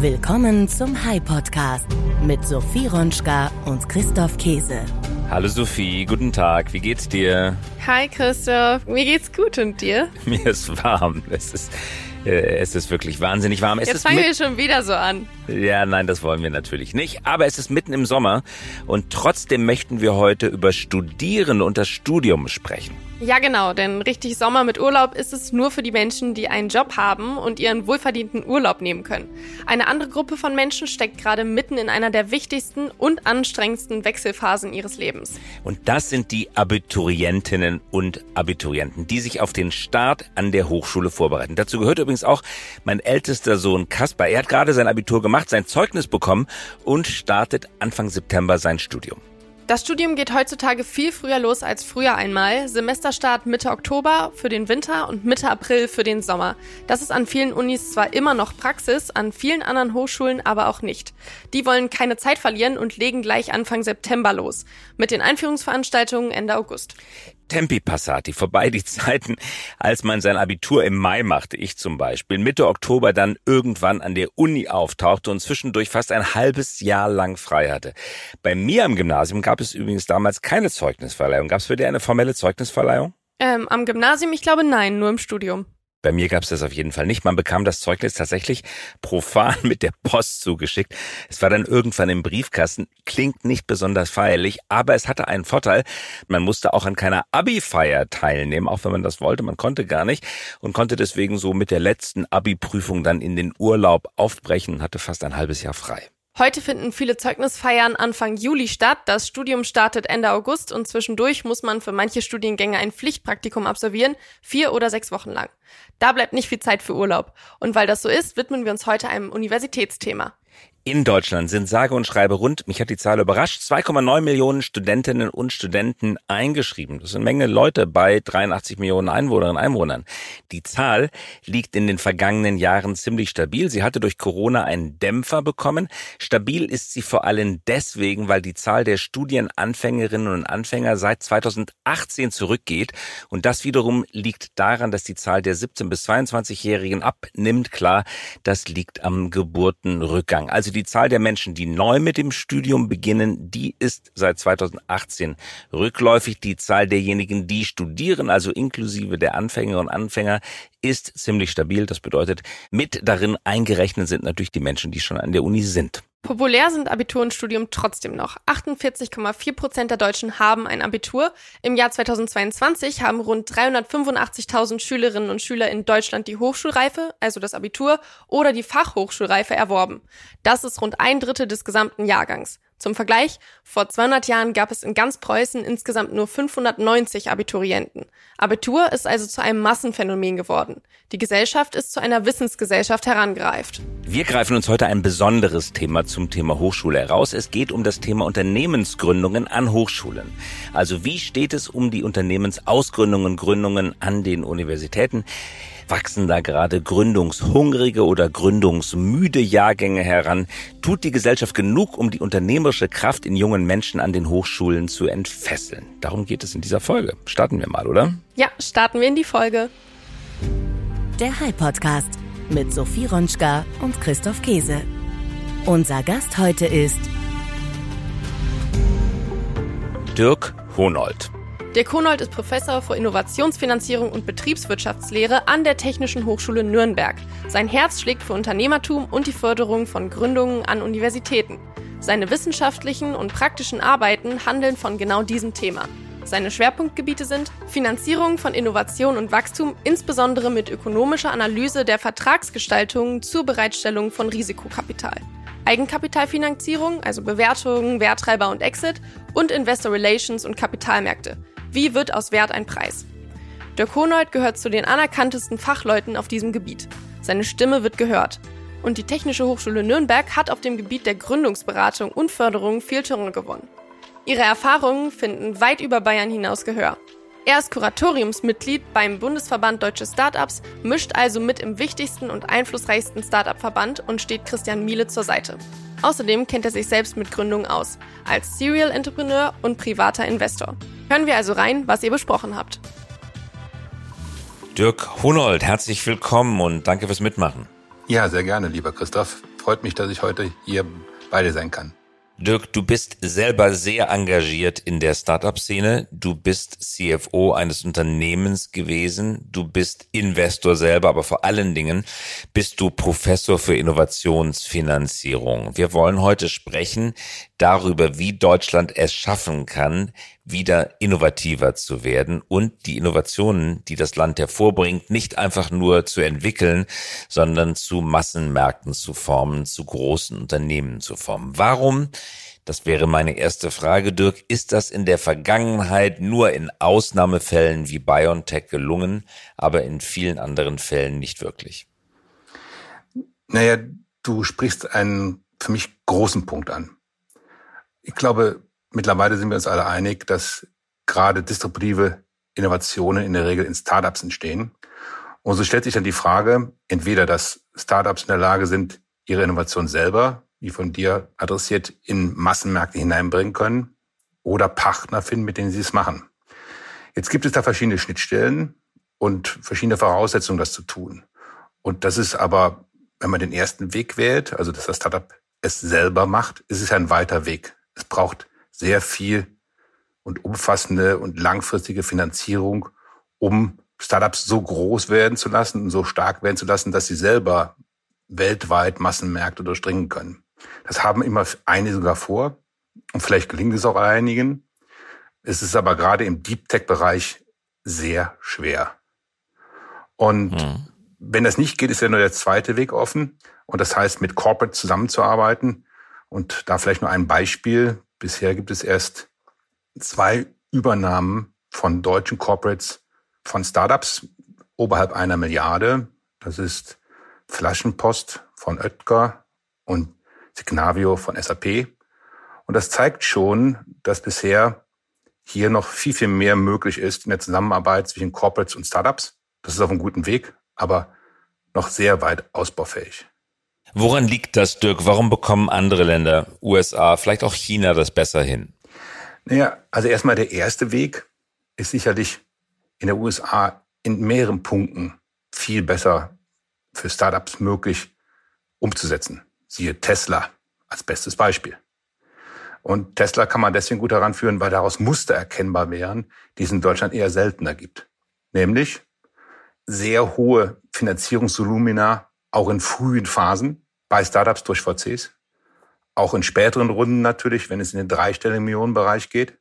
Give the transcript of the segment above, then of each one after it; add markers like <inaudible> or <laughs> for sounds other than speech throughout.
Willkommen zum High Podcast mit Sophie Ronschka und Christoph Käse. Hallo Sophie, guten Tag. Wie geht's dir? Hi Christoph, mir geht's gut und dir? <laughs> Mir ist warm. Es ist, äh, es ist wirklich wahnsinnig warm. Es Jetzt ist fangen mit- wir schon wieder so an. Ja, nein, das wollen wir natürlich nicht. Aber es ist mitten im Sommer und trotzdem möchten wir heute über Studierende und das Studium sprechen. Ja genau, denn richtig Sommer mit Urlaub ist es nur für die Menschen, die einen Job haben und ihren wohlverdienten Urlaub nehmen können. Eine andere Gruppe von Menschen steckt gerade mitten in einer der wichtigsten und anstrengendsten Wechselphasen ihres Lebens. Und das sind die Abiturientinnen und Abiturienten, die sich auf den Start an der Hochschule vorbereiten. Dazu gehört übrigens auch mein ältester Sohn Kaspar. Er hat gerade sein Abitur gemacht, sein Zeugnis bekommen und startet Anfang September sein Studium. Das Studium geht heutzutage viel früher los als früher einmal. Semesterstart Mitte Oktober für den Winter und Mitte April für den Sommer. Das ist an vielen Unis zwar immer noch Praxis, an vielen anderen Hochschulen aber auch nicht. Die wollen keine Zeit verlieren und legen gleich Anfang September los. Mit den Einführungsveranstaltungen Ende August. Tempi passati, vorbei die Zeiten, als man sein Abitur im Mai machte, ich zum Beispiel, Mitte Oktober dann irgendwann an der Uni auftauchte und zwischendurch fast ein halbes Jahr lang frei hatte. Bei mir am Gymnasium gab es übrigens damals keine Zeugnisverleihung. Gab es für dich eine formelle Zeugnisverleihung? Ähm, am Gymnasium, ich glaube nein, nur im Studium. Bei mir gab es das auf jeden Fall nicht. Man bekam das Zeugnis tatsächlich profan <laughs> mit der Post zugeschickt. Es war dann irgendwann im Briefkasten. Klingt nicht besonders feierlich, aber es hatte einen Vorteil. Man musste auch an keiner Abi-Feier teilnehmen, auch wenn man das wollte. Man konnte gar nicht und konnte deswegen so mit der letzten Abi-Prüfung dann in den Urlaub aufbrechen und hatte fast ein halbes Jahr frei. Heute finden viele Zeugnisfeiern Anfang Juli statt. Das Studium startet Ende August und zwischendurch muss man für manche Studiengänge ein Pflichtpraktikum absolvieren, vier oder sechs Wochen lang. Da bleibt nicht viel Zeit für Urlaub. Und weil das so ist, widmen wir uns heute einem Universitätsthema. In Deutschland sind sage und schreibe rund, mich hat die Zahl überrascht, 2,9 Millionen Studentinnen und Studenten eingeschrieben. Das sind eine Menge Leute bei 83 Millionen Einwohnerinnen und Einwohnern. Die Zahl liegt in den vergangenen Jahren ziemlich stabil. Sie hatte durch Corona einen Dämpfer bekommen. Stabil ist sie vor allem deswegen, weil die Zahl der Studienanfängerinnen und Anfänger seit 2018 zurückgeht. Und das wiederum liegt daran, dass die Zahl der 17- bis 22-Jährigen abnimmt. Klar, das liegt am Geburtenrückgang. Also die Zahl der Menschen, die neu mit dem Studium beginnen, die ist seit 2018 rückläufig. Die Zahl derjenigen, die studieren, also inklusive der Anfängerinnen und Anfänger, ist ziemlich stabil. Das bedeutet, mit darin eingerechnet sind natürlich die Menschen, die schon an der Uni sind. Populär sind Abitur und Studium trotzdem noch. 48,4 Prozent der Deutschen haben ein Abitur. Im Jahr 2022 haben rund 385.000 Schülerinnen und Schüler in Deutschland die Hochschulreife, also das Abitur, oder die Fachhochschulreife erworben. Das ist rund ein Drittel des gesamten Jahrgangs. Zum Vergleich, vor 200 Jahren gab es in ganz Preußen insgesamt nur 590 Abiturienten. Abitur ist also zu einem Massenphänomen geworden. Die Gesellschaft ist zu einer Wissensgesellschaft herangereift. Wir greifen uns heute ein besonderes Thema zum Thema Hochschule heraus. Es geht um das Thema Unternehmensgründungen an Hochschulen. Also wie steht es um die Unternehmensausgründungen, Gründungen an den Universitäten? Wachsen da gerade gründungshungrige oder gründungsmüde Jahrgänge heran? Tut die Gesellschaft genug, um die unternehmerische Kraft in jungen Menschen an den Hochschulen zu entfesseln? Darum geht es in dieser Folge. Starten wir mal, oder? Ja, starten wir in die Folge. Der High Podcast mit Sophie Ronschka und Christoph Käse. Unser Gast heute ist Dirk Honold. Der Konold ist Professor für Innovationsfinanzierung und Betriebswirtschaftslehre an der Technischen Hochschule Nürnberg. Sein Herz schlägt für Unternehmertum und die Förderung von Gründungen an Universitäten. Seine wissenschaftlichen und praktischen Arbeiten handeln von genau diesem Thema. Seine Schwerpunktgebiete sind Finanzierung von Innovation und Wachstum, insbesondere mit ökonomischer Analyse der Vertragsgestaltung zur Bereitstellung von Risikokapital. Eigenkapitalfinanzierung, also Bewertung, Werttreiber und Exit und Investor Relations und Kapitalmärkte. Wie wird aus Wert ein Preis? Dirk Honold gehört zu den anerkanntesten Fachleuten auf diesem Gebiet. Seine Stimme wird gehört. Und die Technische Hochschule Nürnberg hat auf dem Gebiet der Gründungsberatung und Förderung viel Terrain gewonnen. Ihre Erfahrungen finden weit über Bayern hinaus Gehör. Er ist Kuratoriumsmitglied beim Bundesverband Deutsche Startups, mischt also mit im wichtigsten und einflussreichsten Startup-Verband und steht Christian Miele zur Seite. Außerdem kennt er sich selbst mit Gründungen aus, als Serial Entrepreneur und privater Investor. Hören wir also rein, was ihr besprochen habt. Dirk Honold, herzlich willkommen und danke fürs Mitmachen. Ja, sehr gerne, lieber Christoph. freut mich, dass ich heute hier bei dir sein kann. Dirk, du bist selber sehr engagiert in der Startup-Szene. Du bist CFO eines Unternehmens gewesen. Du bist Investor selber, aber vor allen Dingen bist du Professor für Innovationsfinanzierung. Wir wollen heute sprechen darüber, wie Deutschland es schaffen kann, wieder innovativer zu werden und die Innovationen, die das Land hervorbringt, nicht einfach nur zu entwickeln, sondern zu Massenmärkten zu formen, zu großen Unternehmen zu formen. Warum? Das wäre meine erste Frage, Dirk. Ist das in der Vergangenheit nur in Ausnahmefällen wie BioNTech gelungen, aber in vielen anderen Fällen nicht wirklich? Naja, du sprichst einen für mich großen Punkt an. Ich glaube, mittlerweile sind wir uns alle einig, dass gerade distributive Innovationen in der Regel in Startups entstehen. Und so stellt sich dann die Frage, entweder dass Startups in der Lage sind, ihre Innovation selber, wie von dir adressiert, in Massenmärkte hineinbringen können oder Partner finden, mit denen sie es machen. Jetzt gibt es da verschiedene Schnittstellen und verschiedene Voraussetzungen, das zu tun. Und das ist aber, wenn man den ersten Weg wählt, also dass das Startup es selber macht, ist es ein weiter Weg. Es braucht sehr viel und umfassende und langfristige Finanzierung, um Startups so groß werden zu lassen und so stark werden zu lassen, dass sie selber weltweit Massenmärkte durchdringen können. Das haben immer einige sogar vor und vielleicht gelingt es auch einigen. Es ist aber gerade im Deep Tech-Bereich sehr schwer. Und hm. wenn das nicht geht, ist ja nur der zweite Weg offen. Und das heißt, mit Corporate zusammenzuarbeiten. Und da vielleicht nur ein Beispiel. Bisher gibt es erst zwei Übernahmen von deutschen Corporates von Startups oberhalb einer Milliarde. Das ist Flaschenpost von Oetker und Signavio von SAP. Und das zeigt schon, dass bisher hier noch viel, viel mehr möglich ist in der Zusammenarbeit zwischen Corporates und Startups. Das ist auf einem guten Weg, aber noch sehr weit ausbaufähig. Woran liegt das, Dirk? Warum bekommen andere Länder, USA, vielleicht auch China, das besser hin? Naja, also erstmal der erste Weg ist sicherlich in der USA in mehreren Punkten viel besser für Startups möglich umzusetzen. Siehe Tesla als bestes Beispiel. Und Tesla kann man deswegen gut heranführen, weil daraus Muster erkennbar wären, die es in Deutschland eher seltener gibt. Nämlich sehr hohe Finanzierungsvolumina auch in frühen Phasen bei Startups durch VCs, auch in späteren Runden natürlich, wenn es in den dreistelligen Millionenbereich geht.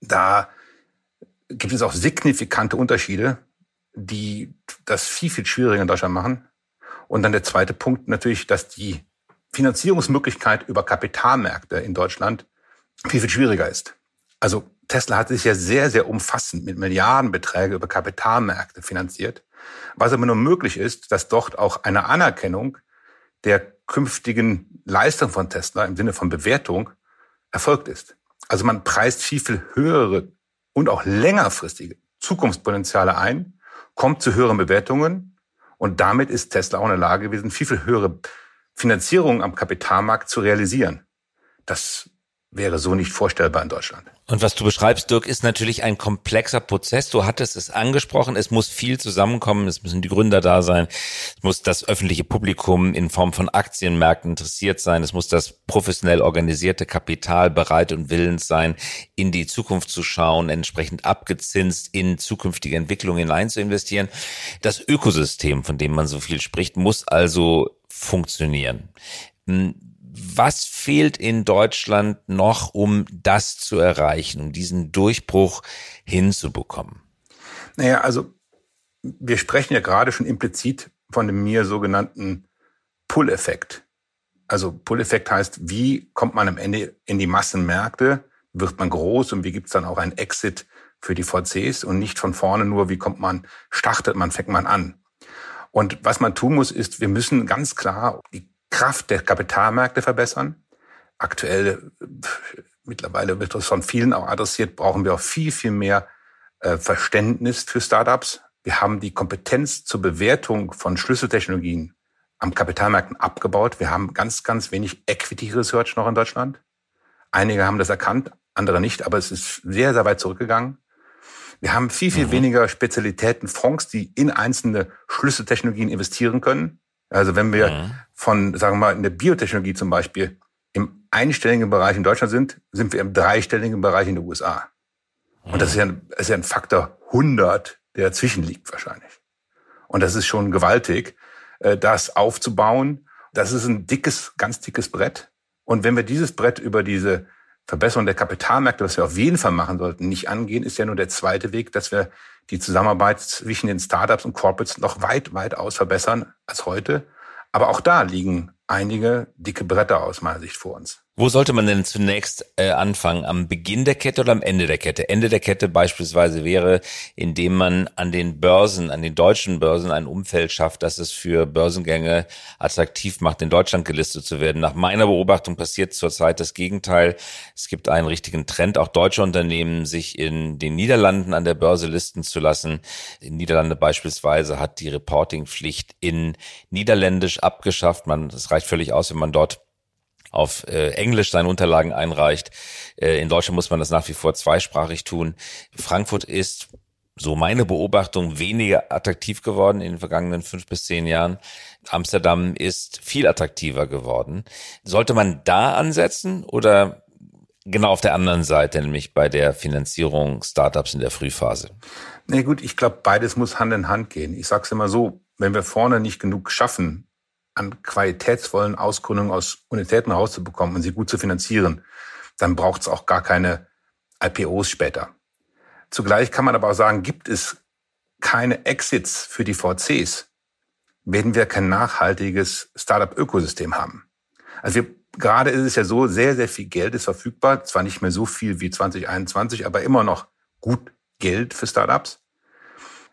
Da gibt es auch signifikante Unterschiede, die das viel, viel schwieriger in Deutschland machen. Und dann der zweite Punkt natürlich, dass die Finanzierungsmöglichkeit über Kapitalmärkte in Deutschland viel, viel schwieriger ist. Also Tesla hat sich ja sehr, sehr umfassend mit Milliardenbeträgen über Kapitalmärkte finanziert. Was aber nur möglich ist, dass dort auch eine Anerkennung der künftigen Leistung von Tesla im Sinne von Bewertung erfolgt ist. Also man preist viel, viel höhere und auch längerfristige Zukunftspotenziale ein, kommt zu höheren Bewertungen und damit ist Tesla auch in der Lage gewesen, viel, viel höhere Finanzierungen am Kapitalmarkt zu realisieren. Das wäre so nicht vorstellbar in Deutschland. Und was du beschreibst, Dirk, ist natürlich ein komplexer Prozess. Du hattest es angesprochen. Es muss viel zusammenkommen. Es müssen die Gründer da sein. Es muss das öffentliche Publikum in Form von Aktienmärkten interessiert sein. Es muss das professionell organisierte Kapital bereit und willens sein, in die Zukunft zu schauen, entsprechend abgezinst in zukünftige Entwicklungen hinein zu investieren. Das Ökosystem, von dem man so viel spricht, muss also funktionieren. Was fehlt in Deutschland noch, um das zu erreichen, um diesen Durchbruch hinzubekommen? Naja, also wir sprechen ja gerade schon implizit von dem mir sogenannten Pull-Effekt. Also Pull-Effekt heißt, wie kommt man am Ende in die Massenmärkte, wird man groß und wie gibt's dann auch einen Exit für die VCs und nicht von vorne nur, wie kommt man, startet man, fängt man an. Und was man tun muss, ist, wir müssen ganz klar die Kraft der Kapitalmärkte verbessern. Aktuell, mittlerweile wird das von vielen auch adressiert, brauchen wir auch viel, viel mehr äh, Verständnis für Startups. Wir haben die Kompetenz zur Bewertung von Schlüsseltechnologien am Kapitalmärkten abgebaut. Wir haben ganz, ganz wenig Equity Research noch in Deutschland. Einige haben das erkannt, andere nicht, aber es ist sehr, sehr weit zurückgegangen. Wir haben viel, viel mhm. weniger Spezialitäten, Fonds, die in einzelne Schlüsseltechnologien investieren können. Also wenn wir mhm. von, sagen wir mal, in der Biotechnologie zum Beispiel im einstelligen Bereich in Deutschland sind, sind wir im dreistelligen Bereich in den USA. Und das ist ja, das ist ja ein Faktor 100, der dazwischen liegt wahrscheinlich. Und das ist schon gewaltig, äh, das aufzubauen. Das ist ein dickes, ganz dickes Brett. Und wenn wir dieses Brett über diese Verbesserung der Kapitalmärkte, was wir auf jeden Fall machen sollten, nicht angehen, ist ja nur der zweite Weg, dass wir die Zusammenarbeit zwischen den Startups und Corporates noch weit, weit aus verbessern als heute. Aber auch da liegen einige dicke Bretter aus meiner Sicht vor uns. Wo sollte man denn zunächst äh, anfangen? Am Beginn der Kette oder am Ende der Kette? Ende der Kette beispielsweise wäre, indem man an den Börsen, an den deutschen Börsen ein Umfeld schafft, das es für Börsengänge attraktiv macht, in Deutschland gelistet zu werden. Nach meiner Beobachtung passiert zurzeit das Gegenteil. Es gibt einen richtigen Trend, auch deutsche Unternehmen sich in den Niederlanden an der Börse listen zu lassen. In Niederlande beispielsweise hat die Reportingpflicht in Niederländisch abgeschafft. Man, es reicht völlig aus, wenn man dort auf äh, Englisch seine Unterlagen einreicht. Äh, in Deutschland muss man das nach wie vor zweisprachig tun. Frankfurt ist so meine Beobachtung weniger attraktiv geworden in den vergangenen fünf bis zehn Jahren. Amsterdam ist viel attraktiver geworden. Sollte man da ansetzen oder genau auf der anderen Seite, nämlich bei der Finanzierung Startups in der Frühphase? Na nee, gut, ich glaube, beides muss Hand in Hand gehen. Ich sage es immer so, wenn wir vorne nicht genug schaffen, an qualitätsvollen Ausgründungen aus Universitäten rauszubekommen und sie gut zu finanzieren, dann braucht es auch gar keine IPOs später. Zugleich kann man aber auch sagen, gibt es keine Exits für die VCs, werden wir kein nachhaltiges Startup-Ökosystem haben. Also wir, gerade ist es ja so, sehr, sehr viel Geld ist verfügbar, zwar nicht mehr so viel wie 2021, aber immer noch gut Geld für Startups.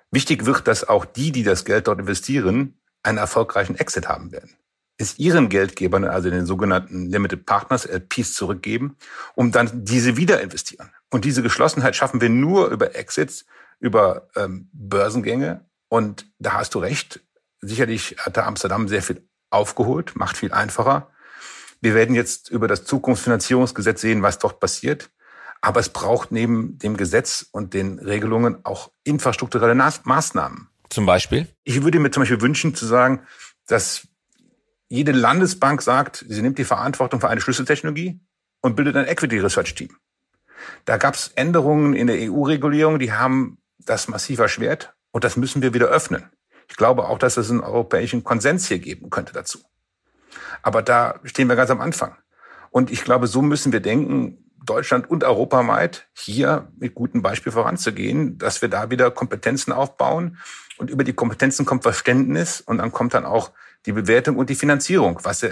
Wichtig wird, dass auch die, die das Geld dort investieren, einen erfolgreichen Exit haben werden. Es ihren Geldgebern, also den sogenannten Limited Partners, LPs, zurückgeben, um dann diese wieder investieren. Und diese Geschlossenheit schaffen wir nur über Exits, über ähm, Börsengänge. Und da hast du recht. Sicherlich hat da Amsterdam sehr viel aufgeholt, macht viel einfacher. Wir werden jetzt über das Zukunftsfinanzierungsgesetz sehen, was dort passiert. Aber es braucht neben dem Gesetz und den Regelungen auch infrastrukturelle Maßnahmen. Zum Beispiel? Ich würde mir zum Beispiel wünschen zu sagen, dass jede Landesbank sagt, sie nimmt die Verantwortung für eine Schlüsseltechnologie und bildet ein Equity Research Team. Da gab es Änderungen in der EU-Regulierung, die haben das massiv erschwert und das müssen wir wieder öffnen. Ich glaube auch, dass es einen europäischen Konsens hier geben könnte dazu. Aber da stehen wir ganz am Anfang. Und ich glaube, so müssen wir denken, Deutschland und europaweit hier mit gutem Beispiel voranzugehen, dass wir da wieder Kompetenzen aufbauen und über die Kompetenzen kommt Verständnis und dann kommt dann auch die Bewertung und die Finanzierung, was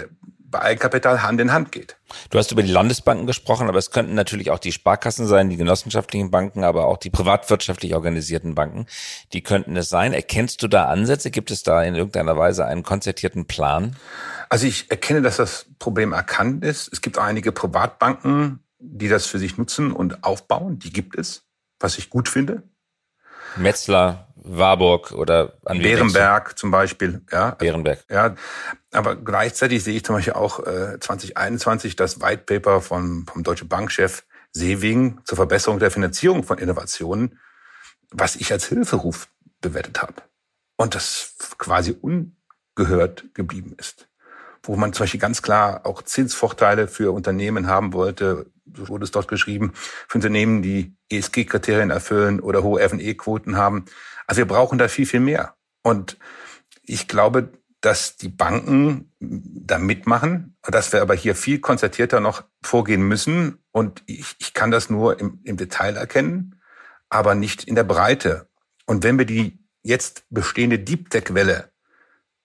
bei Eigenkapital Hand in Hand geht. Du hast über die Landesbanken gesprochen, aber es könnten natürlich auch die Sparkassen sein, die genossenschaftlichen Banken, aber auch die privatwirtschaftlich organisierten Banken. Die könnten es sein. Erkennst du da Ansätze? Gibt es da in irgendeiner Weise einen konzertierten Plan? Also ich erkenne, dass das Problem erkannt ist. Es gibt einige Privatbanken, die das für sich nutzen und aufbauen. Die gibt es, was ich gut finde. Metzler, Warburg oder an Bärenberg zum Beispiel, ja. Bärenberg. Ja, aber gleichzeitig sehe ich zum Beispiel auch äh, 2021 das White Paper von, vom deutschen Bankchef Seewing zur Verbesserung der Finanzierung von Innovationen, was ich als Hilferuf bewertet habe. Und das quasi ungehört geblieben ist. Wo man zum Beispiel ganz klar auch Zinsvorteile für Unternehmen haben wollte, so wurde es dort geschrieben, für Unternehmen, die ESG-Kriterien erfüllen oder hohe F&E-Quoten haben. Also wir brauchen da viel, viel mehr. Und ich glaube, dass die Banken da mitmachen, dass wir aber hier viel konzertierter noch vorgehen müssen. Und ich, ich kann das nur im, im Detail erkennen, aber nicht in der Breite. Und wenn wir die jetzt bestehende Deep Tech-Welle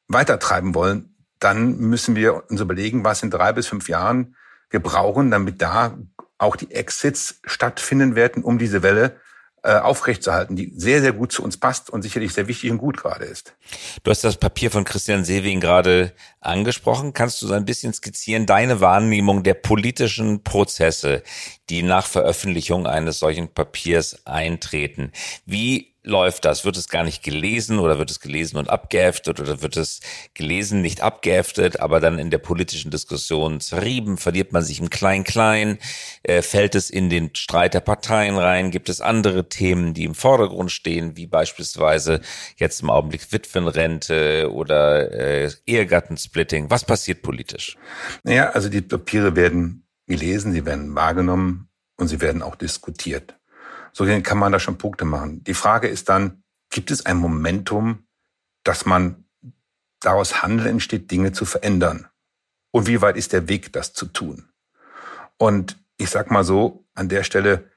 weitertreiben wollen, dann müssen wir uns überlegen, was in drei bis fünf Jahren wir brauchen, damit da auch die Exits stattfinden werden, um diese Welle äh, aufrechtzuerhalten, die sehr, sehr gut zu uns passt und sicherlich sehr wichtig und gut gerade ist. Du hast das Papier von Christian Sewing gerade angesprochen. Kannst du so ein bisschen skizzieren, deine Wahrnehmung der politischen Prozesse, die nach Veröffentlichung eines solchen Papiers eintreten? Wie läuft das? Wird es gar nicht gelesen oder wird es gelesen und abgeheftet oder wird es gelesen, nicht abgeheftet, aber dann in der politischen Diskussion zerrieben? Verliert man sich im Klein-Klein? Äh, fällt es in den Streit der Parteien rein? Gibt es andere Themen, die im Vordergrund stehen, wie beispielsweise jetzt im Augenblick Witwenrente oder äh, Ehegattensplitting? Was passiert politisch? Naja, also die Papiere werden gelesen, sie werden wahrgenommen und sie werden auch diskutiert. So kann man da schon Punkte machen. Die Frage ist dann, gibt es ein Momentum, dass man daraus Handel entsteht, Dinge zu verändern? Und wie weit ist der Weg, das zu tun? Und ich sag mal so, an der Stelle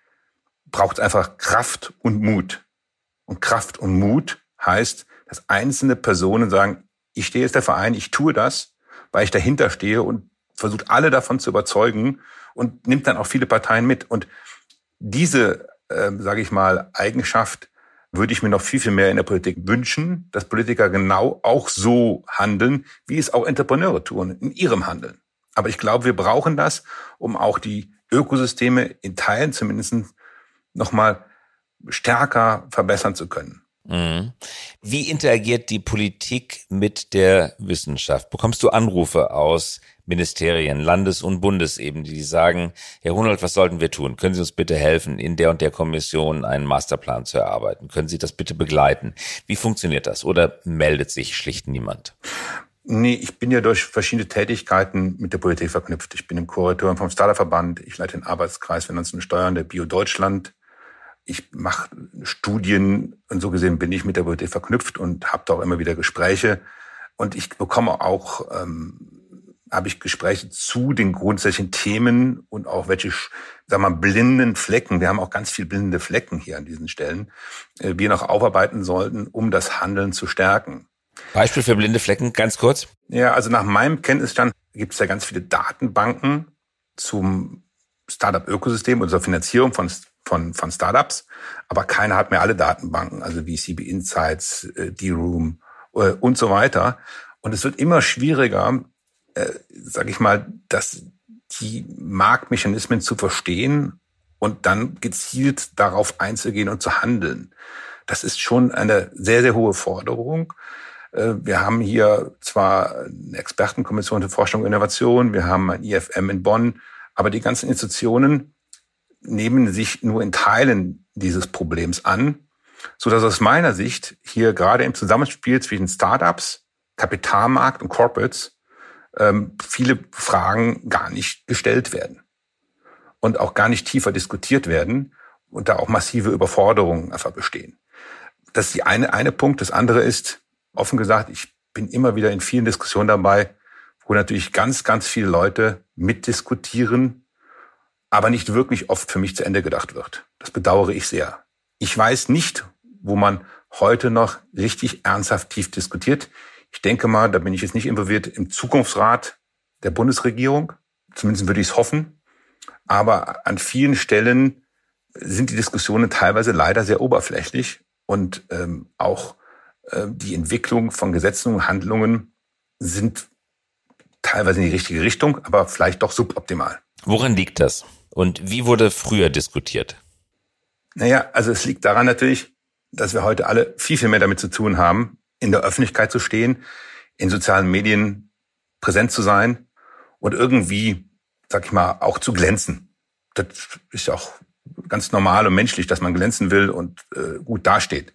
braucht es einfach Kraft und Mut. Und Kraft und Mut heißt, dass einzelne Personen sagen, ich stehe jetzt der Verein, ich tue das, weil ich dahinter stehe und versucht alle davon zu überzeugen und nimmt dann auch viele Parteien mit. Und diese äh, sage ich mal, Eigenschaft würde ich mir noch viel, viel mehr in der Politik wünschen, dass Politiker genau auch so handeln, wie es auch Entrepreneure tun, in ihrem Handeln. Aber ich glaube, wir brauchen das, um auch die Ökosysteme in Teilen zumindest nochmal stärker verbessern zu können. Mhm. Wie interagiert die Politik mit der Wissenschaft? Bekommst du Anrufe aus Ministerien, Landes- und Bundesebene, die sagen, Herr Hunold, was sollten wir tun? Können Sie uns bitte helfen, in der und der Kommission einen Masterplan zu erarbeiten? Können Sie das bitte begleiten? Wie funktioniert das? Oder meldet sich schlicht niemand? Nee, ich bin ja durch verschiedene Tätigkeiten mit der Politik verknüpft. Ich bin im Kurator vom Starterverband, ich leite den Arbeitskreis Finanzen und Steuern der Bio Deutschland. Ich mache Studien und so gesehen bin ich mit der Politik verknüpft und habe da auch immer wieder Gespräche. Und ich bekomme auch ähm, habe ich Gespräche zu den grundsätzlichen Themen und auch welche, sagen wir mal, blinden Flecken, wir haben auch ganz viel blinde Flecken hier an diesen Stellen, äh, wir noch aufarbeiten sollten, um das Handeln zu stärken. Beispiel für blinde Flecken, ganz kurz. Ja, also nach meinem Kenntnisstand gibt es ja ganz viele Datenbanken zum Startup-Ökosystem und zur Finanzierung von, von, von Startups, aber keiner hat mehr alle Datenbanken, also wie CB Insights, äh, D-Room äh, und so weiter. Und es wird immer schwieriger, äh, sage ich mal, dass die Marktmechanismen zu verstehen und dann gezielt darauf einzugehen und zu handeln. Das ist schon eine sehr, sehr hohe Forderung. Äh, wir haben hier zwar eine Expertenkommission für Forschung und Innovation, wir haben ein IFM in Bonn, aber die ganzen Institutionen nehmen sich nur in Teilen dieses Problems an, so dass aus meiner Sicht hier gerade im Zusammenspiel zwischen Startups, Kapitalmarkt und Corporates ähm, viele Fragen gar nicht gestellt werden und auch gar nicht tiefer diskutiert werden und da auch massive Überforderungen einfach bestehen. Das ist die eine, eine Punkt. Das andere ist, offen gesagt, ich bin immer wieder in vielen Diskussionen dabei, wo natürlich ganz, ganz viele Leute mitdiskutieren, aber nicht wirklich oft für mich zu Ende gedacht wird. Das bedauere ich sehr. Ich weiß nicht, wo man heute noch richtig ernsthaft tief diskutiert. Ich denke mal, da bin ich jetzt nicht involviert im Zukunftsrat der Bundesregierung. Zumindest würde ich es hoffen. Aber an vielen Stellen sind die Diskussionen teilweise leider sehr oberflächlich und ähm, auch äh, die Entwicklung von Gesetzen und Handlungen sind teilweise in die richtige Richtung, aber vielleicht doch suboptimal. Woran liegt das? Und wie wurde früher diskutiert? Naja, also es liegt daran natürlich, dass wir heute alle viel, viel mehr damit zu tun haben, in der Öffentlichkeit zu stehen, in sozialen Medien präsent zu sein und irgendwie, sag ich mal, auch zu glänzen. Das ist auch ganz normal und menschlich, dass man glänzen will und äh, gut dasteht.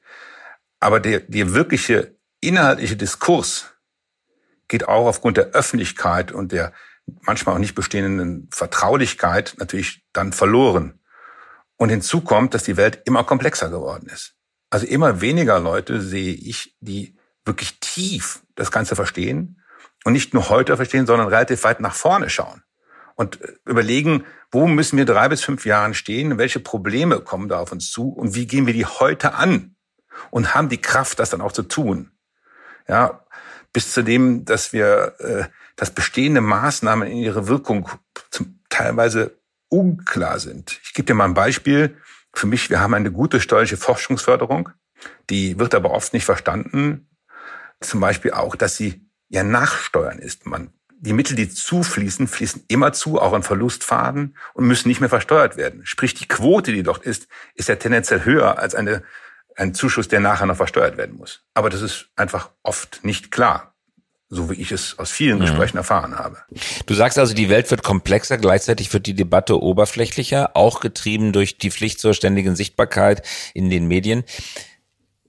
Aber der, der wirkliche inhaltliche Diskurs geht auch aufgrund der Öffentlichkeit und der manchmal auch nicht bestehenden Vertraulichkeit natürlich dann verloren. Und hinzu kommt, dass die Welt immer komplexer geworden ist. Also immer weniger Leute sehe ich, die wirklich tief das Ganze verstehen und nicht nur heute verstehen, sondern relativ weit nach vorne schauen und äh, überlegen, wo müssen wir drei bis fünf Jahren stehen, welche Probleme kommen da auf uns zu und wie gehen wir die heute an und haben die Kraft, das dann auch zu tun. Ja, bis zu dem, dass wir, äh, dass bestehende Maßnahmen in ihrer Wirkung zum, teilweise unklar sind. Ich gebe dir mal ein Beispiel für mich, wir haben eine gute steuerliche Forschungsförderung, die wird aber oft nicht verstanden. Zum Beispiel auch, dass sie ja nachsteuern ist. Man, die Mittel, die zufließen, fließen immer zu, auch in Verlustfaden und müssen nicht mehr versteuert werden. Sprich, die Quote, die dort ist, ist ja tendenziell höher als eine ein Zuschuss, der nachher noch versteuert werden muss. Aber das ist einfach oft nicht klar so wie ich es aus vielen mhm. Gesprächen erfahren habe. Du sagst also, die Welt wird komplexer, gleichzeitig wird die Debatte oberflächlicher, auch getrieben durch die Pflicht zur ständigen Sichtbarkeit in den Medien.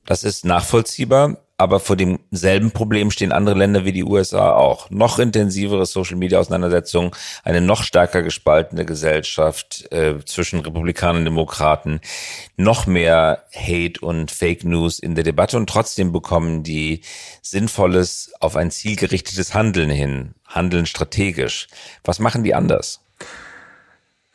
Das ist nachvollziehbar aber vor demselben Problem stehen andere Länder wie die USA auch. Noch intensivere Social-Media-Auseinandersetzungen, eine noch stärker gespaltene Gesellschaft äh, zwischen Republikanern und Demokraten, noch mehr Hate und Fake News in der Debatte und trotzdem bekommen die sinnvolles auf ein zielgerichtetes Handeln hin, handeln strategisch. Was machen die anders?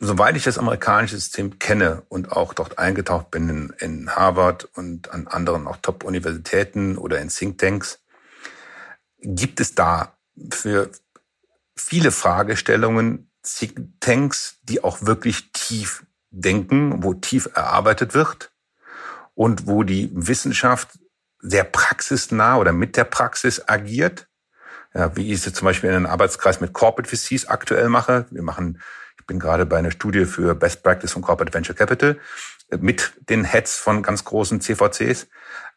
Soweit ich das amerikanische System kenne und auch dort eingetaucht bin in, in Harvard und an anderen auch Top-Universitäten oder in Thinktanks, gibt es da für viele Fragestellungen Thinktanks, die auch wirklich tief denken, wo tief erarbeitet wird und wo die Wissenschaft sehr praxisnah oder mit der Praxis agiert. Ja, wie ich es zum Beispiel in einem Arbeitskreis mit Corporate VCs aktuell mache. Wir machen bin gerade bei einer Studie für Best Practice von Corporate Venture Capital äh, mit den Heads von ganz großen CVCs.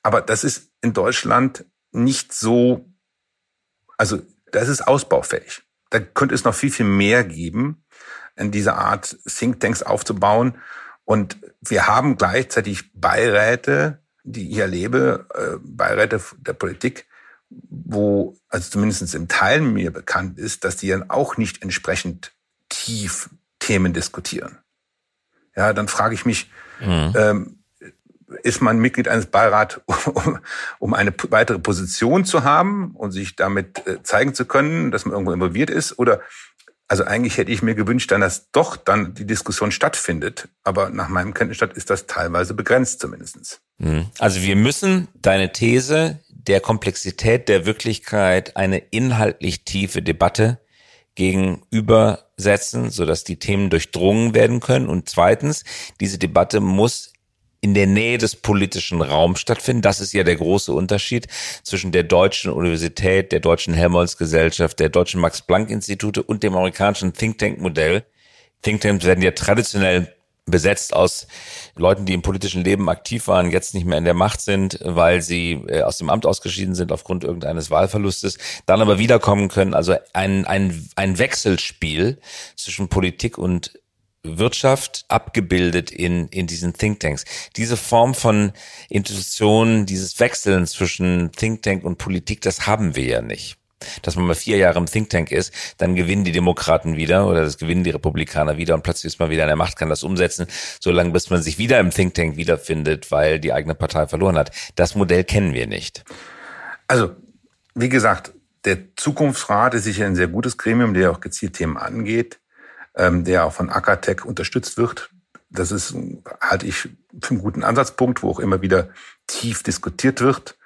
Aber das ist in Deutschland nicht so, also das ist ausbaufähig. Da könnte es noch viel, viel mehr geben, in dieser Art Thinktanks aufzubauen. Und wir haben gleichzeitig Beiräte, die ich erlebe, äh, Beiräte der Politik, wo, also zumindest im Teil mir bekannt ist, dass die dann auch nicht entsprechend tief Themen diskutieren. Ja, dann frage ich mich, mhm. ähm, ist man Mitglied eines Beirats, <laughs> um, um eine weitere Position zu haben und sich damit äh, zeigen zu können, dass man irgendwo involviert ist? Oder also eigentlich hätte ich mir gewünscht, dann, dass doch dann die Diskussion stattfindet. Aber nach meinem Kenntnisstand ist das teilweise begrenzt zumindestens. Mhm. Also wir müssen deine These der Komplexität der Wirklichkeit eine inhaltlich tiefe Debatte gegenübersetzen, sodass die Themen durchdrungen werden können. Und zweitens, diese Debatte muss in der Nähe des politischen Raums stattfinden. Das ist ja der große Unterschied zwischen der deutschen Universität, der deutschen Helmholtz-Gesellschaft, der deutschen Max-Planck-Institute und dem amerikanischen Think Tank-Modell. Think Tanks werden ja traditionell besetzt aus Leuten, die im politischen Leben aktiv waren, jetzt nicht mehr in der Macht sind, weil sie äh, aus dem Amt ausgeschieden sind aufgrund irgendeines Wahlverlustes, dann aber wiederkommen können. Also ein, ein, ein Wechselspiel zwischen Politik und Wirtschaft abgebildet in, in diesen Thinktanks. Diese Form von Institutionen, dieses Wechseln zwischen Think Tank und Politik, das haben wir ja nicht dass man mal vier Jahre im Think Tank ist, dann gewinnen die Demokraten wieder oder das gewinnen die Republikaner wieder und plötzlich ist man wieder in der Macht, kann das umsetzen, solange bis man sich wieder im Think Tank wiederfindet, weil die eigene Partei verloren hat. Das Modell kennen wir nicht. Also, wie gesagt, der Zukunftsrat ist sicher ein sehr gutes Gremium, der auch gezielt Themen angeht, ähm, der auch von Akatech unterstützt wird. Das ist, halte ich für einen guten Ansatzpunkt, wo auch immer wieder tief diskutiert wird.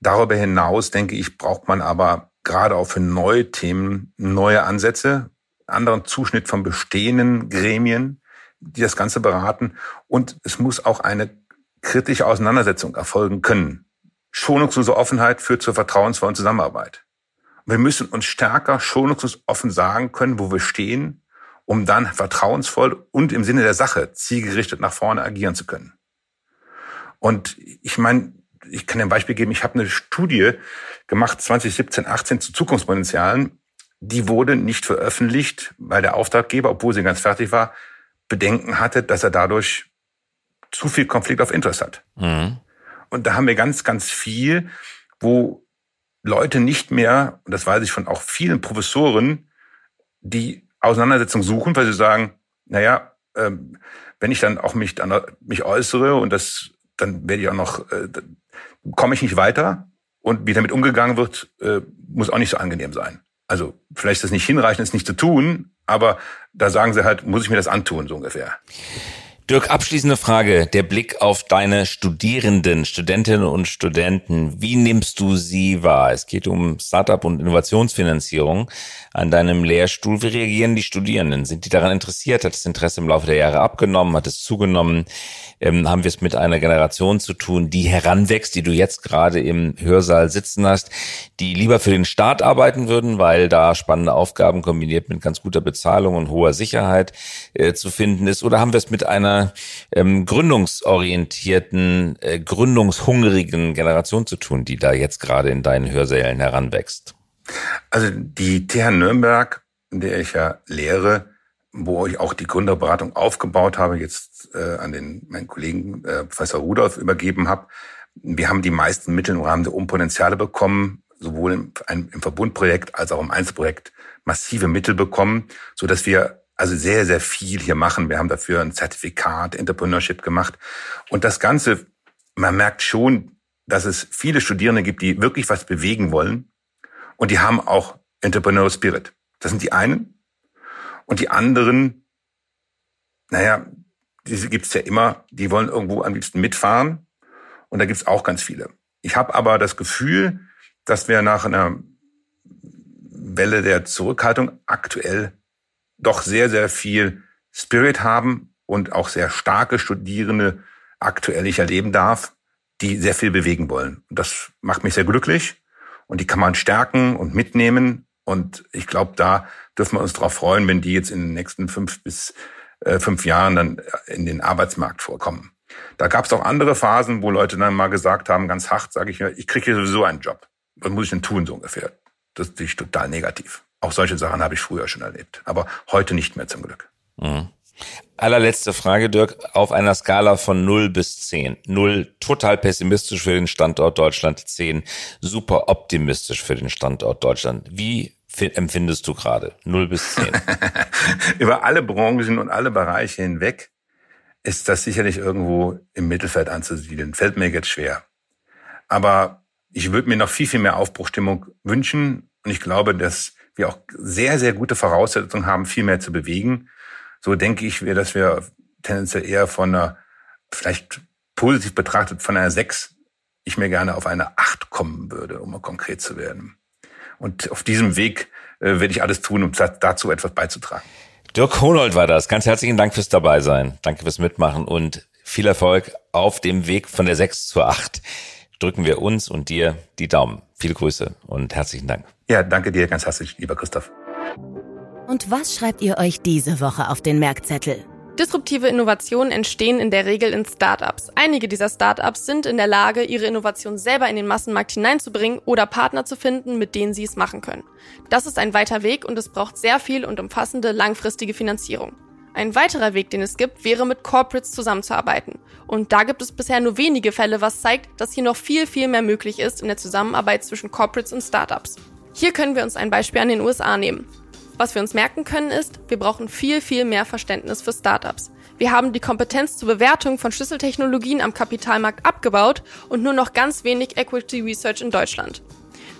Darüber hinaus, denke ich, braucht man aber gerade auch für neue Themen neue Ansätze, anderen Zuschnitt von bestehenden Gremien, die das Ganze beraten. Und es muss auch eine kritische Auseinandersetzung erfolgen können. Schonungslose Offenheit führt zur vertrauensvollen Zusammenarbeit. Wir müssen uns stärker schonungslos offen sagen können, wo wir stehen, um dann vertrauensvoll und im Sinne der Sache zielgerichtet nach vorne agieren zu können. Und ich meine, ich kann dir ein Beispiel geben, ich habe eine Studie gemacht 2017, 18 zu Zukunftspotenzialen. Die wurde nicht veröffentlicht, weil der Auftraggeber, obwohl sie ganz fertig war, Bedenken hatte, dass er dadurch zu viel Konflikt auf Interest hat. Mhm. Und da haben wir ganz, ganz viel, wo Leute nicht mehr, und das weiß ich von auch vielen Professoren, die Auseinandersetzung suchen, weil sie sagen, naja, ähm, wenn ich dann auch mich, dann, mich äußere und das, dann werde ich auch noch, äh, komme ich nicht weiter und wie damit umgegangen wird, äh, muss auch nicht so angenehm sein. Also vielleicht ist das nicht hinreichend, es nicht zu tun, aber da sagen sie halt, muss ich mir das antun, so ungefähr. Dirk, abschließende Frage. Der Blick auf deine Studierenden, Studentinnen und Studenten. Wie nimmst du sie wahr? Es geht um Startup und Innovationsfinanzierung an deinem Lehrstuhl. Wie reagieren die Studierenden? Sind die daran interessiert? Hat das Interesse im Laufe der Jahre abgenommen? Hat es zugenommen? Ähm, haben wir es mit einer Generation zu tun, die heranwächst, die du jetzt gerade im Hörsaal sitzen hast, die lieber für den Staat arbeiten würden, weil da spannende Aufgaben kombiniert mit ganz guter Bezahlung und hoher Sicherheit äh, zu finden ist? Oder haben wir es mit einer einer ähm, gründungsorientierten, äh, gründungshungrigen Generation zu tun, die da jetzt gerade in deinen Hörsälen heranwächst? Also die TH Nürnberg, in der ich ja lehre, wo ich auch die Gründerberatung aufgebaut habe, jetzt äh, an den meinen Kollegen äh, Professor Rudolf übergeben habe. Wir haben die meisten Mittel im Rahmen der Umpotenziale bekommen, sowohl im, im Verbundprojekt als auch im Einzelprojekt massive Mittel bekommen, so dass wir also sehr, sehr viel hier machen. Wir haben dafür ein Zertifikat Entrepreneurship gemacht. Und das Ganze, man merkt schon, dass es viele Studierende gibt, die wirklich was bewegen wollen. Und die haben auch Entrepreneurial Spirit. Das sind die einen. Und die anderen, naja, diese gibt's ja immer, die wollen irgendwo am liebsten mitfahren. Und da gibt's auch ganz viele. Ich habe aber das Gefühl, dass wir nach einer Welle der Zurückhaltung aktuell doch sehr, sehr viel Spirit haben und auch sehr starke Studierende aktuell ich erleben darf, die sehr viel bewegen wollen. Und das macht mich sehr glücklich und die kann man stärken und mitnehmen. Und ich glaube, da dürfen wir uns darauf freuen, wenn die jetzt in den nächsten fünf bis äh, fünf Jahren dann in den Arbeitsmarkt vorkommen. Da gab es auch andere Phasen, wo Leute dann mal gesagt haben, ganz hart, sage ich mir, ich kriege sowieso einen Job. Was muss ich denn tun, so ungefähr? Das ist total negativ. Auch solche Sachen habe ich früher schon erlebt, aber heute nicht mehr zum Glück. Mhm. Allerletzte Frage, Dirk, auf einer Skala von 0 bis 10. 0 total pessimistisch für den Standort Deutschland, 10 super optimistisch für den Standort Deutschland. Wie empfindest du gerade? 0 bis 10. <laughs> Über alle Branchen und alle Bereiche hinweg ist das sicherlich irgendwo im Mittelfeld anzusiedeln. Fällt mir jetzt schwer. Aber ich würde mir noch viel, viel mehr Aufbruchstimmung wünschen. Und ich glaube, dass wir auch sehr, sehr gute Voraussetzungen haben, viel mehr zu bewegen. So denke ich, dass wir tendenziell eher von einer, vielleicht positiv betrachtet, von einer 6, ich mir gerne auf eine 8 kommen würde, um mal konkret zu werden. Und auf diesem Weg äh, werde ich alles tun, um dazu etwas beizutragen. Dirk Honold war das. Ganz herzlichen Dank fürs Dabeisein. Danke fürs Mitmachen und viel Erfolg auf dem Weg von der 6 zur 8 drücken wir uns und dir die Daumen. Viele Grüße und herzlichen Dank. Ja, danke dir ganz herzlich, lieber Christoph. Und was schreibt ihr euch diese Woche auf den Merkzettel? Disruptive Innovationen entstehen in der Regel in Startups. Einige dieser Startups sind in der Lage, ihre Innovation selber in den Massenmarkt hineinzubringen oder Partner zu finden, mit denen sie es machen können. Das ist ein weiter Weg und es braucht sehr viel und umfassende langfristige Finanzierung. Ein weiterer Weg, den es gibt, wäre mit Corporates zusammenzuarbeiten. Und da gibt es bisher nur wenige Fälle, was zeigt, dass hier noch viel, viel mehr möglich ist in der Zusammenarbeit zwischen Corporates und Startups. Hier können wir uns ein Beispiel an den USA nehmen. Was wir uns merken können ist, wir brauchen viel, viel mehr Verständnis für Startups. Wir haben die Kompetenz zur Bewertung von Schlüsseltechnologien am Kapitalmarkt abgebaut und nur noch ganz wenig Equity Research in Deutschland.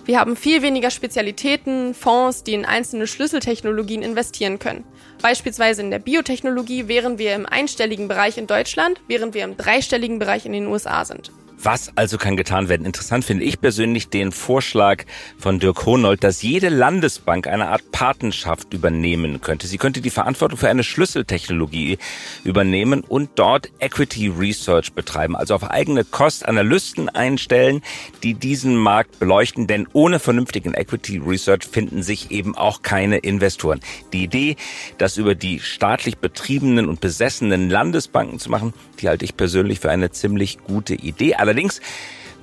Wir haben viel weniger Spezialitäten, Fonds, die in einzelne Schlüsseltechnologien investieren können. Beispielsweise in der Biotechnologie wären wir im einstelligen Bereich in Deutschland, während wir im dreistelligen Bereich in den USA sind. Was also kann getan werden? Interessant finde ich persönlich den Vorschlag von Dirk Honold, dass jede Landesbank eine Art Patenschaft übernehmen könnte. Sie könnte die Verantwortung für eine Schlüsseltechnologie übernehmen und dort Equity Research betreiben, also auf eigene Kost Analysten einstellen, die diesen Markt beleuchten, denn ohne vernünftigen Equity Research finden sich eben auch keine Investoren. Die Idee, das über die staatlich betriebenen und besessenen Landesbanken zu machen, die halte ich persönlich für eine ziemlich gute Idee. Allerdings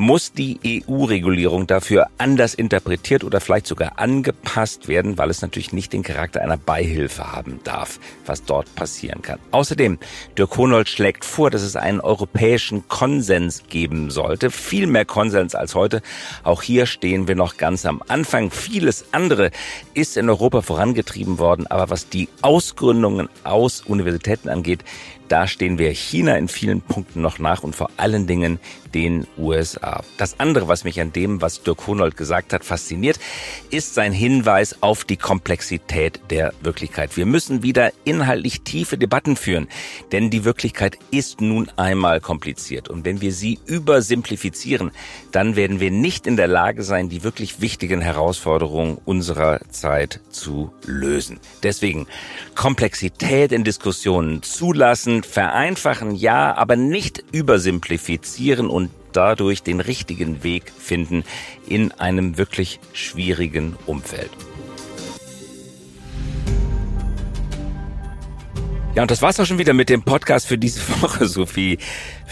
muss die EU-Regulierung dafür anders interpretiert oder vielleicht sogar angepasst werden, weil es natürlich nicht den Charakter einer Beihilfe haben darf, was dort passieren kann. Außerdem, Dirk Honold schlägt vor, dass es einen europäischen Konsens geben sollte, viel mehr Konsens als heute. Auch hier stehen wir noch ganz am Anfang. Vieles andere ist in Europa vorangetrieben worden, aber was die Ausgründungen aus Universitäten angeht, da stehen wir China in vielen Punkten noch nach und vor allen Dingen den USA. Das andere, was mich an dem, was Dirk Honold gesagt hat, fasziniert, ist sein Hinweis auf die Komplexität der Wirklichkeit. Wir müssen wieder inhaltlich tiefe Debatten führen, denn die Wirklichkeit ist nun einmal kompliziert. Und wenn wir sie übersimplifizieren, dann werden wir nicht in der Lage sein, die wirklich wichtigen Herausforderungen unserer Zeit zu lösen. Deswegen Komplexität in Diskussionen zulassen, vereinfachen, ja, aber nicht übersimplifizieren und dadurch den richtigen Weg finden in einem wirklich schwierigen Umfeld. Ja, und das war's auch schon wieder mit dem Podcast für diese <laughs> Woche, Sophie.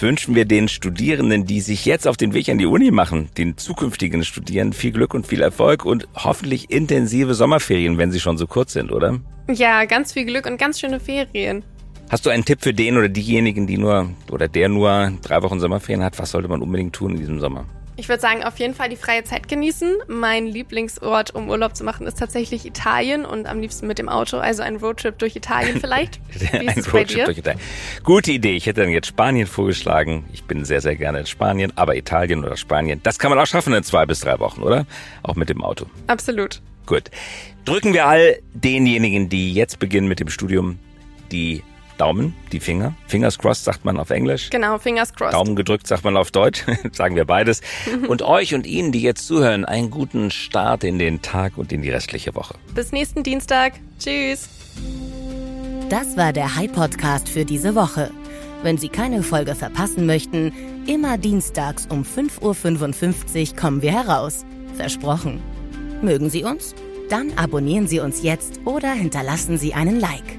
Wünschen wir den Studierenden, die sich jetzt auf den Weg an die Uni machen, den zukünftigen Studierenden viel Glück und viel Erfolg und hoffentlich intensive Sommerferien, wenn sie schon so kurz sind, oder? Ja, ganz viel Glück und ganz schöne Ferien. Hast du einen Tipp für den oder diejenigen, die nur oder der nur drei Wochen Sommerferien hat? Was sollte man unbedingt tun in diesem Sommer? Ich würde sagen, auf jeden Fall die freie Zeit genießen. Mein Lieblingsort, um Urlaub zu machen, ist tatsächlich Italien und am liebsten mit dem Auto. Also ein Roadtrip durch Italien <laughs> vielleicht. ein Roadtrip durch Italien. Gute Idee. Ich hätte dann jetzt Spanien vorgeschlagen. Ich bin sehr, sehr gerne in Spanien, aber Italien oder Spanien, das kann man auch schaffen in zwei bis drei Wochen, oder? Auch mit dem Auto. Absolut. Gut. Drücken wir all denjenigen, die jetzt beginnen mit dem Studium, die Daumen, die Finger. Fingers crossed sagt man auf Englisch. Genau, fingers crossed. Daumen gedrückt sagt man auf Deutsch. <laughs> Sagen wir beides. <laughs> Und euch und Ihnen, die jetzt zuhören, einen guten Start in den Tag und in die restliche Woche. Bis nächsten Dienstag. Tschüss. Das war der High Podcast für diese Woche. Wenn Sie keine Folge verpassen möchten, immer dienstags um 5.55 Uhr kommen wir heraus. Versprochen. Mögen Sie uns? Dann abonnieren Sie uns jetzt oder hinterlassen Sie einen Like.